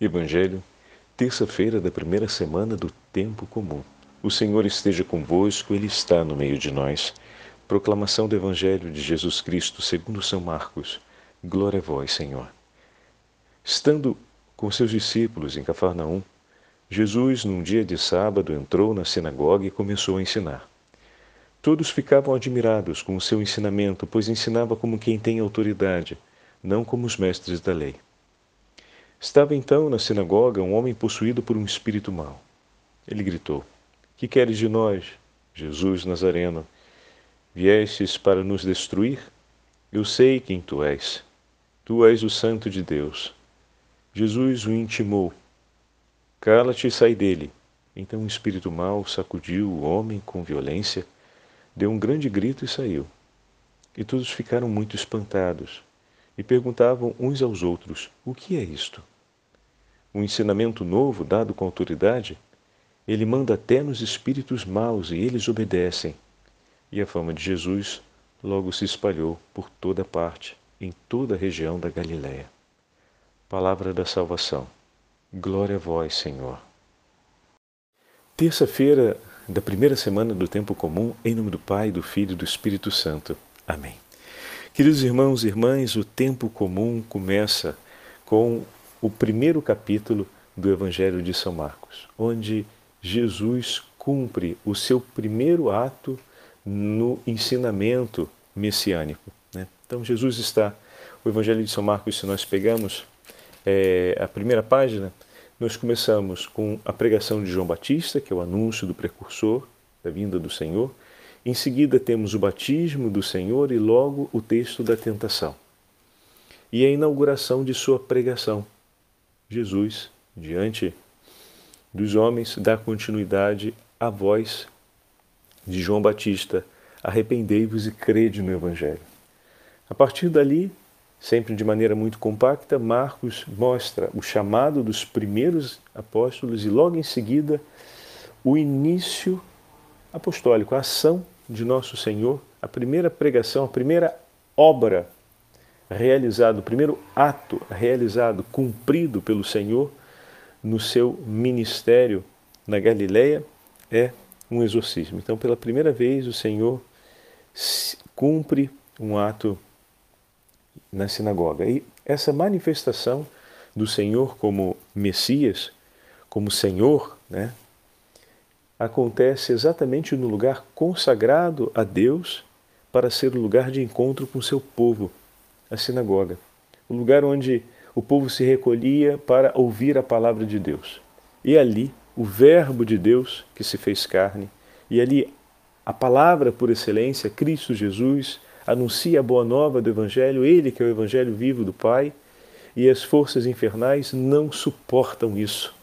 Evangelho, terça-feira da primeira semana do tempo comum. O Senhor esteja convosco, Ele está no meio de nós. Proclamação do Evangelho de Jesus Cristo segundo São Marcos. Glória a vós, Senhor. Estando com seus discípulos em Cafarnaum, Jesus, num dia de sábado, entrou na sinagoga e começou a ensinar. Todos ficavam admirados com o seu ensinamento, pois ensinava como quem tem autoridade, não como os mestres da lei. Estava então na sinagoga um homem possuído por um espírito mau. Ele gritou: Que queres de nós, Jesus Nazareno? Viestes para nos destruir? Eu sei quem tu és. Tu és o Santo de Deus. Jesus o intimou: Cala-te e sai dele. Então o espírito mau sacudiu o homem com violência, deu um grande grito e saiu. E todos ficaram muito espantados e perguntavam uns aos outros: O que é isto? Um ensinamento novo dado com autoridade? Ele manda até nos espíritos maus e eles obedecem. E a fama de Jesus logo se espalhou por toda parte, em toda a região da Galiléia. Palavra da salvação. Glória a vós, Senhor. Terça-feira da primeira semana do tempo comum, em nome do Pai, do Filho e do Espírito Santo. Amém. Queridos irmãos e irmãs, o tempo comum começa com o primeiro capítulo do Evangelho de São Marcos, onde Jesus cumpre o seu primeiro ato no ensinamento messiânico. Né? Então, Jesus está, o Evangelho de São Marcos, se nós pegamos é, a primeira página, nós começamos com a pregação de João Batista, que é o anúncio do precursor, da vinda do Senhor. Em seguida, temos o batismo do Senhor e logo o texto da tentação. E a inauguração de sua pregação. Jesus, diante dos homens, dá continuidade à voz de João Batista: arrependei-vos e crede no Evangelho. A partir dali, sempre de maneira muito compacta, Marcos mostra o chamado dos primeiros apóstolos e logo em seguida o início apostólico, a ação de nosso Senhor, a primeira pregação, a primeira obra realizada, o primeiro ato realizado, cumprido pelo Senhor no seu ministério na Galileia é um exorcismo. Então, pela primeira vez, o Senhor cumpre um ato na sinagoga. E essa manifestação do Senhor como Messias, como Senhor, né, acontece exatamente no lugar consagrado a Deus para ser o lugar de encontro com seu povo, a sinagoga, o lugar onde o povo se recolhia para ouvir a palavra de Deus. E ali, o Verbo de Deus que se fez carne, e ali a palavra por excelência, Cristo Jesus, anuncia a boa nova do Evangelho, ele que é o Evangelho vivo do Pai, e as forças infernais não suportam isso.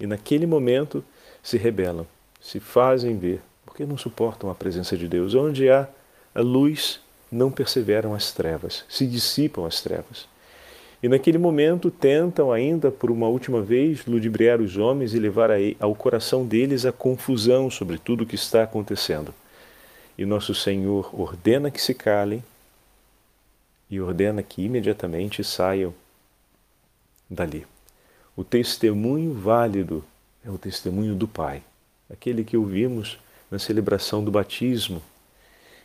E naquele momento se rebelam, se fazem ver, porque não suportam a presença de Deus. Onde há a luz, não perseveram as trevas, se dissipam as trevas. E naquele momento tentam ainda por uma última vez ludibriar os homens e levar ao coração deles a confusão sobre tudo o que está acontecendo. E nosso Senhor ordena que se calem e ordena que imediatamente saiam dali. O testemunho válido é o testemunho do Pai, aquele que ouvimos na celebração do batismo.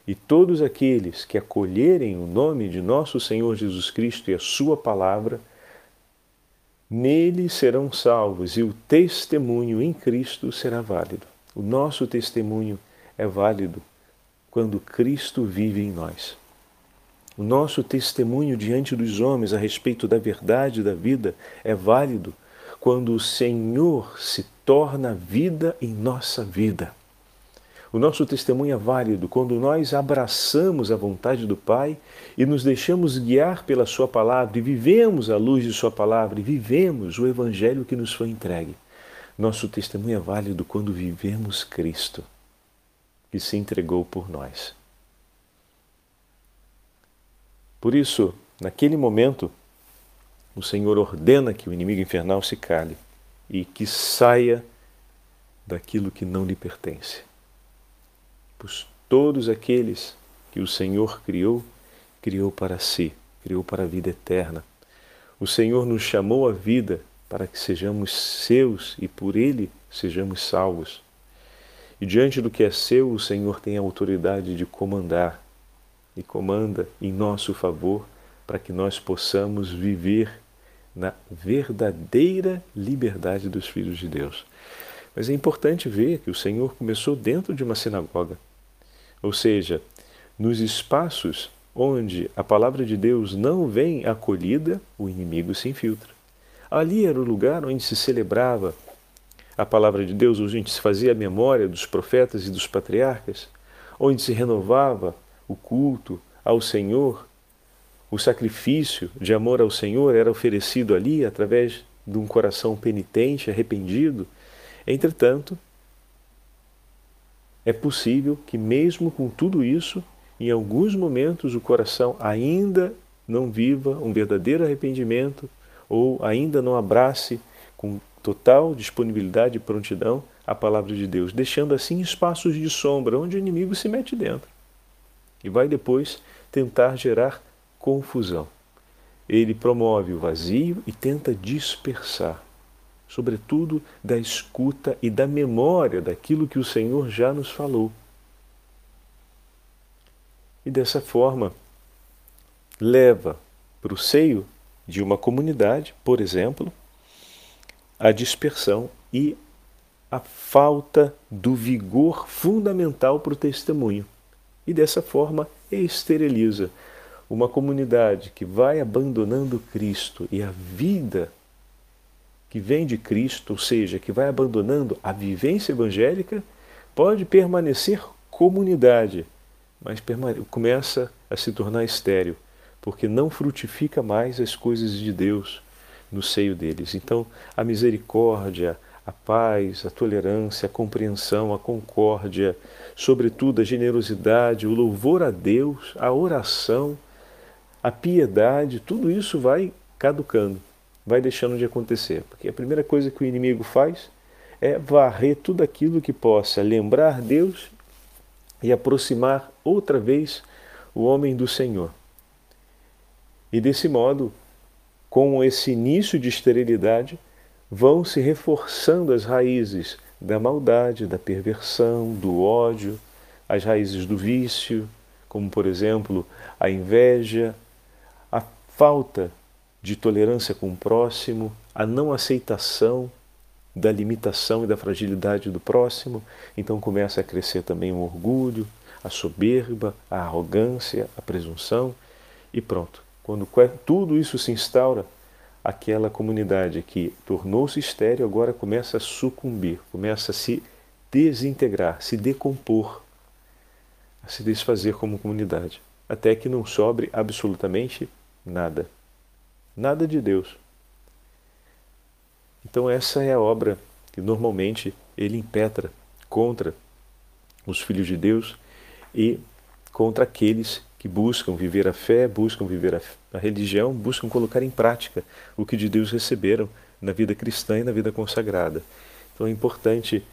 E todos aqueles que acolherem o nome de nosso Senhor Jesus Cristo e a Sua palavra, nele serão salvos e o testemunho em Cristo será válido. O nosso testemunho é válido quando Cristo vive em nós. O nosso testemunho diante dos homens a respeito da verdade da vida é válido quando o Senhor se torna vida em nossa vida. O nosso testemunho é válido quando nós abraçamos a vontade do Pai e nos deixamos guiar pela Sua palavra e vivemos a luz de Sua palavra e vivemos o Evangelho que nos foi entregue. Nosso testemunho é válido quando vivemos Cristo, que se entregou por nós. Por isso, naquele momento, o Senhor ordena que o inimigo infernal se cale e que saia daquilo que não lhe pertence. Pois todos aqueles que o Senhor criou, criou para si, criou para a vida eterna. O Senhor nos chamou à vida para que sejamos seus e por ele sejamos salvos. E diante do que é seu, o Senhor tem a autoridade de comandar e comanda em nosso favor para que nós possamos viver na verdadeira liberdade dos filhos de Deus. Mas é importante ver que o Senhor começou dentro de uma sinagoga, ou seja, nos espaços onde a palavra de Deus não vem acolhida, o inimigo se infiltra. Ali era o lugar onde se celebrava a palavra de Deus, onde se fazia a memória dos profetas e dos patriarcas, onde se renovava o culto ao Senhor, o sacrifício de amor ao Senhor era oferecido ali através de um coração penitente, arrependido. Entretanto, é possível que, mesmo com tudo isso, em alguns momentos o coração ainda não viva um verdadeiro arrependimento ou ainda não abrace com total disponibilidade e prontidão a palavra de Deus, deixando assim espaços de sombra onde o inimigo se mete dentro e vai depois tentar gerar confusão. Ele promove o vazio e tenta dispersar, sobretudo da escuta e da memória daquilo que o Senhor já nos falou. E dessa forma, leva para o seio de uma comunidade, por exemplo, a dispersão e a falta do vigor fundamental para o testemunho. E dessa forma esteriliza uma comunidade que vai abandonando Cristo e a vida que vem de Cristo, ou seja, que vai abandonando a vivência evangélica, pode permanecer comunidade, mas começa a se tornar estéril porque não frutifica mais as coisas de Deus no seio deles. Então, a misericórdia, a paz, a tolerância, a compreensão, a concórdia, sobretudo a generosidade, o louvor a Deus, a oração, a piedade, tudo isso vai caducando, vai deixando de acontecer. Porque a primeira coisa que o inimigo faz é varrer tudo aquilo que possa lembrar Deus e aproximar outra vez o homem do Senhor. E desse modo, com esse início de esterilidade, vão se reforçando as raízes da maldade, da perversão, do ódio, as raízes do vício, como por exemplo a inveja, a falta de tolerância com o próximo, a não aceitação da limitação e da fragilidade do próximo, então começa a crescer também o orgulho, a soberba, a arrogância, a presunção e pronto. Quando tudo isso se instaura, aquela comunidade que tornou-se estéreo agora começa a sucumbir, começa a se desintegrar, se decompor, a se desfazer como comunidade, até que não sobre absolutamente nada. Nada de Deus. Então essa é a obra que normalmente ele impetra contra os filhos de Deus e contra aqueles que buscam viver a fé, buscam viver a, a, religião, buscam colocar em prática o que de Deus receberam na vida cristã e na vida consagrada. Então é importante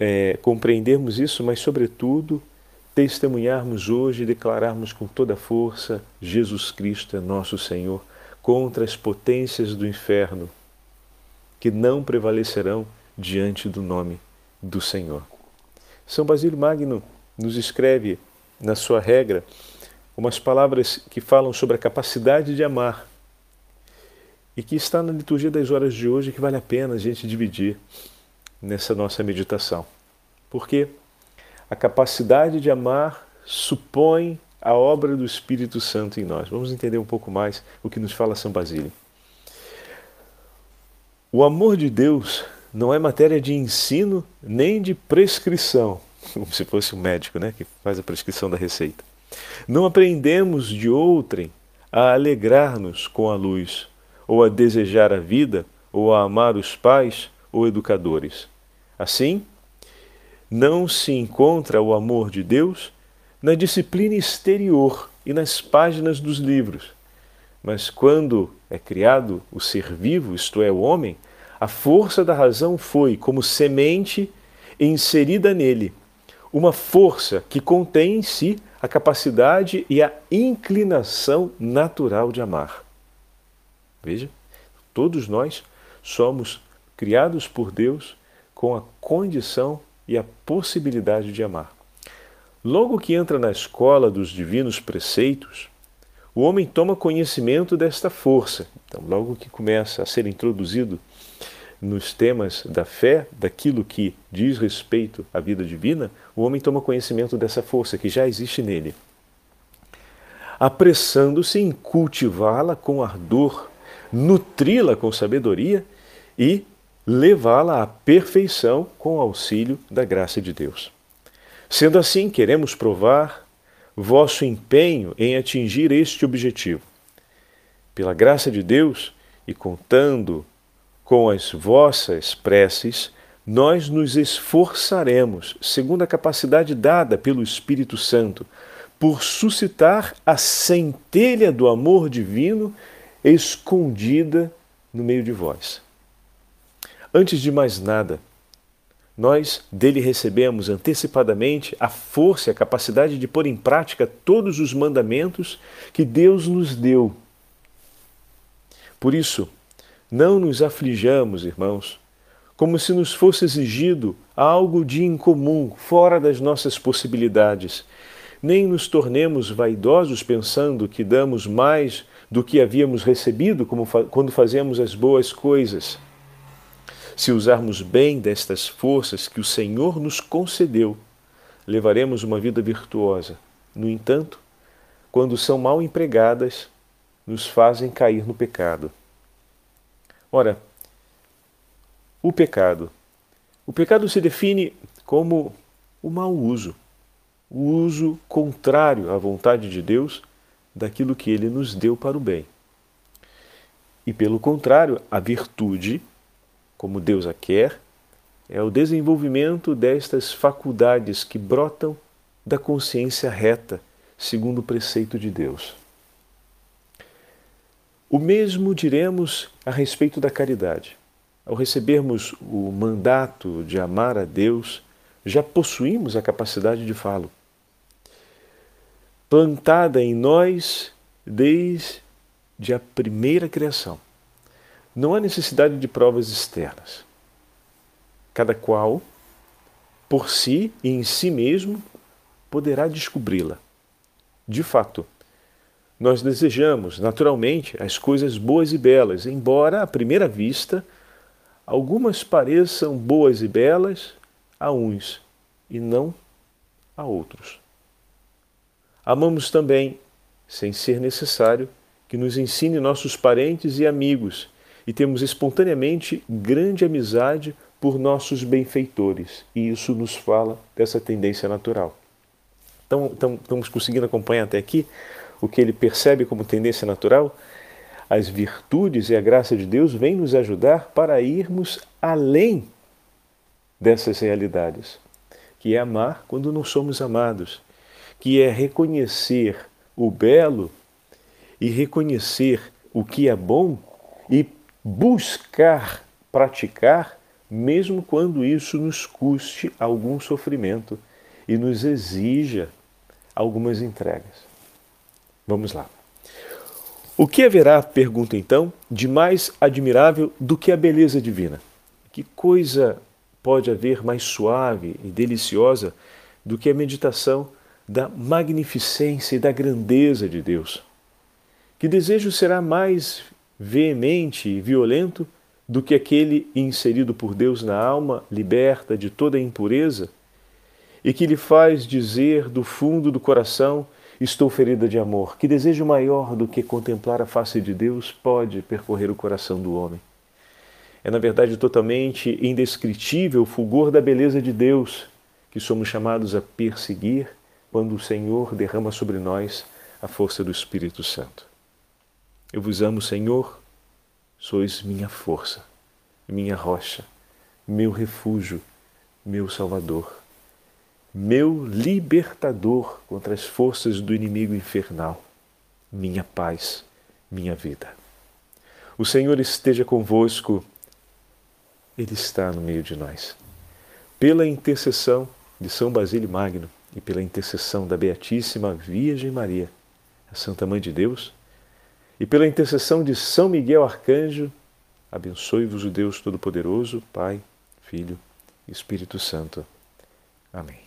é, compreendermos isso, mas, sobretudo, testemunharmos hoje e declararmos com toda a força: Jesus Cristo é nosso Senhor, contra as potências do inferno, que não prevalecerão diante do nome do Senhor. São Basílio Magno nos escreve na sua regra umas palavras que falam sobre a capacidade de amar e que está na liturgia das horas de hoje que vale a pena a gente dividir nessa nossa meditação. Porque a capacidade de amar supõe a obra do Espírito Santo em nós. Vamos entender um pouco mais o que nos fala São Basílio. O amor de Deus não é matéria de ensino nem de prescrição, como se fosse um médico né, que faz a prescrição da receita. Não aprendemos de outrem a alegrar-nos com a luz, ou a desejar a vida, ou a amar os pais ou educadores. Assim, não se encontra o amor de Deus na disciplina exterior e nas páginas dos livros. Mas quando é criado o ser vivo, isto é, o homem, a força da razão foi, como semente, inserida nele, uma força que contém em si a capacidade e a inclinação natural de amar. Veja, todos nós somos criados por Deus com a condição e a possibilidade de amar. Logo que entra na escola dos divinos preceitos, o homem toma conhecimento desta força. Então, logo que começa a ser introduzido nos temas da fé, daquilo que diz respeito à vida divina, o homem toma conhecimento dessa força que já existe nele, apressando-se em cultivá-la com ardor, nutri-la com sabedoria e levá-la à perfeição com o auxílio da graça de Deus. Sendo assim, queremos provar vosso empenho em atingir este objetivo. Pela graça de Deus e contando com as vossas preces, nós nos esforçaremos, segundo a capacidade dada pelo Espírito Santo, por suscitar a centelha do amor divino escondida no meio de vós. Antes de mais nada, nós dele recebemos antecipadamente a força e a capacidade de pôr em prática todos os mandamentos que Deus nos deu. Por isso, não nos aflijamos, irmãos, como se nos fosse exigido algo de incomum, fora das nossas possibilidades. Nem nos tornemos vaidosos pensando que damos mais do que havíamos recebido como quando fazemos as boas coisas. Se usarmos bem destas forças que o Senhor nos concedeu, levaremos uma vida virtuosa. No entanto, quando são mal empregadas, nos fazem cair no pecado. Ora, o pecado. O pecado se define como o mau uso, o uso contrário à vontade de Deus daquilo que ele nos deu para o bem. E pelo contrário, a virtude, como Deus a quer, é o desenvolvimento destas faculdades que brotam da consciência reta, segundo o preceito de Deus. O mesmo diremos a respeito da caridade. Ao recebermos o mandato de amar a Deus, já possuímos a capacidade de falo. Plantada em nós desde a primeira criação. Não há necessidade de provas externas. Cada qual, por si e em si mesmo, poderá descobri-la. De fato, nós desejamos, naturalmente, as coisas boas e belas, embora à primeira vista algumas pareçam boas e belas a uns e não a outros. Amamos também, sem ser necessário, que nos ensine nossos parentes e amigos, e temos espontaneamente grande amizade por nossos benfeitores, e isso nos fala dessa tendência natural. Então, então estamos conseguindo acompanhar até aqui o que ele percebe como tendência natural, as virtudes e a graça de Deus vêm nos ajudar para irmos além dessas realidades, que é amar quando não somos amados, que é reconhecer o belo e reconhecer o que é bom e buscar praticar, mesmo quando isso nos custe algum sofrimento e nos exija algumas entregas. Vamos lá. O que haverá, pergunta então, de mais admirável do que a beleza divina? Que coisa pode haver mais suave e deliciosa do que a meditação da magnificência e da grandeza de Deus? Que desejo será mais veemente e violento do que aquele inserido por Deus na alma, liberta de toda impureza, e que lhe faz dizer do fundo do coração Estou ferida de amor. Que desejo maior do que contemplar a face de Deus pode percorrer o coração do homem? É, na verdade, totalmente indescritível o fulgor da beleza de Deus que somos chamados a perseguir quando o Senhor derrama sobre nós a força do Espírito Santo. Eu vos amo, Senhor, sois minha força, minha rocha, meu refúgio, meu Salvador meu libertador contra as forças do inimigo infernal, minha paz, minha vida. O Senhor esteja convosco, Ele está no meio de nós. Pela intercessão de São Basílio Magno e pela intercessão da Beatíssima Virgem Maria, a Santa Mãe de Deus, e pela intercessão de São Miguel Arcanjo, Abençoe-vos o Deus Todo-Poderoso, Pai, Filho e Espírito Santo. Amém.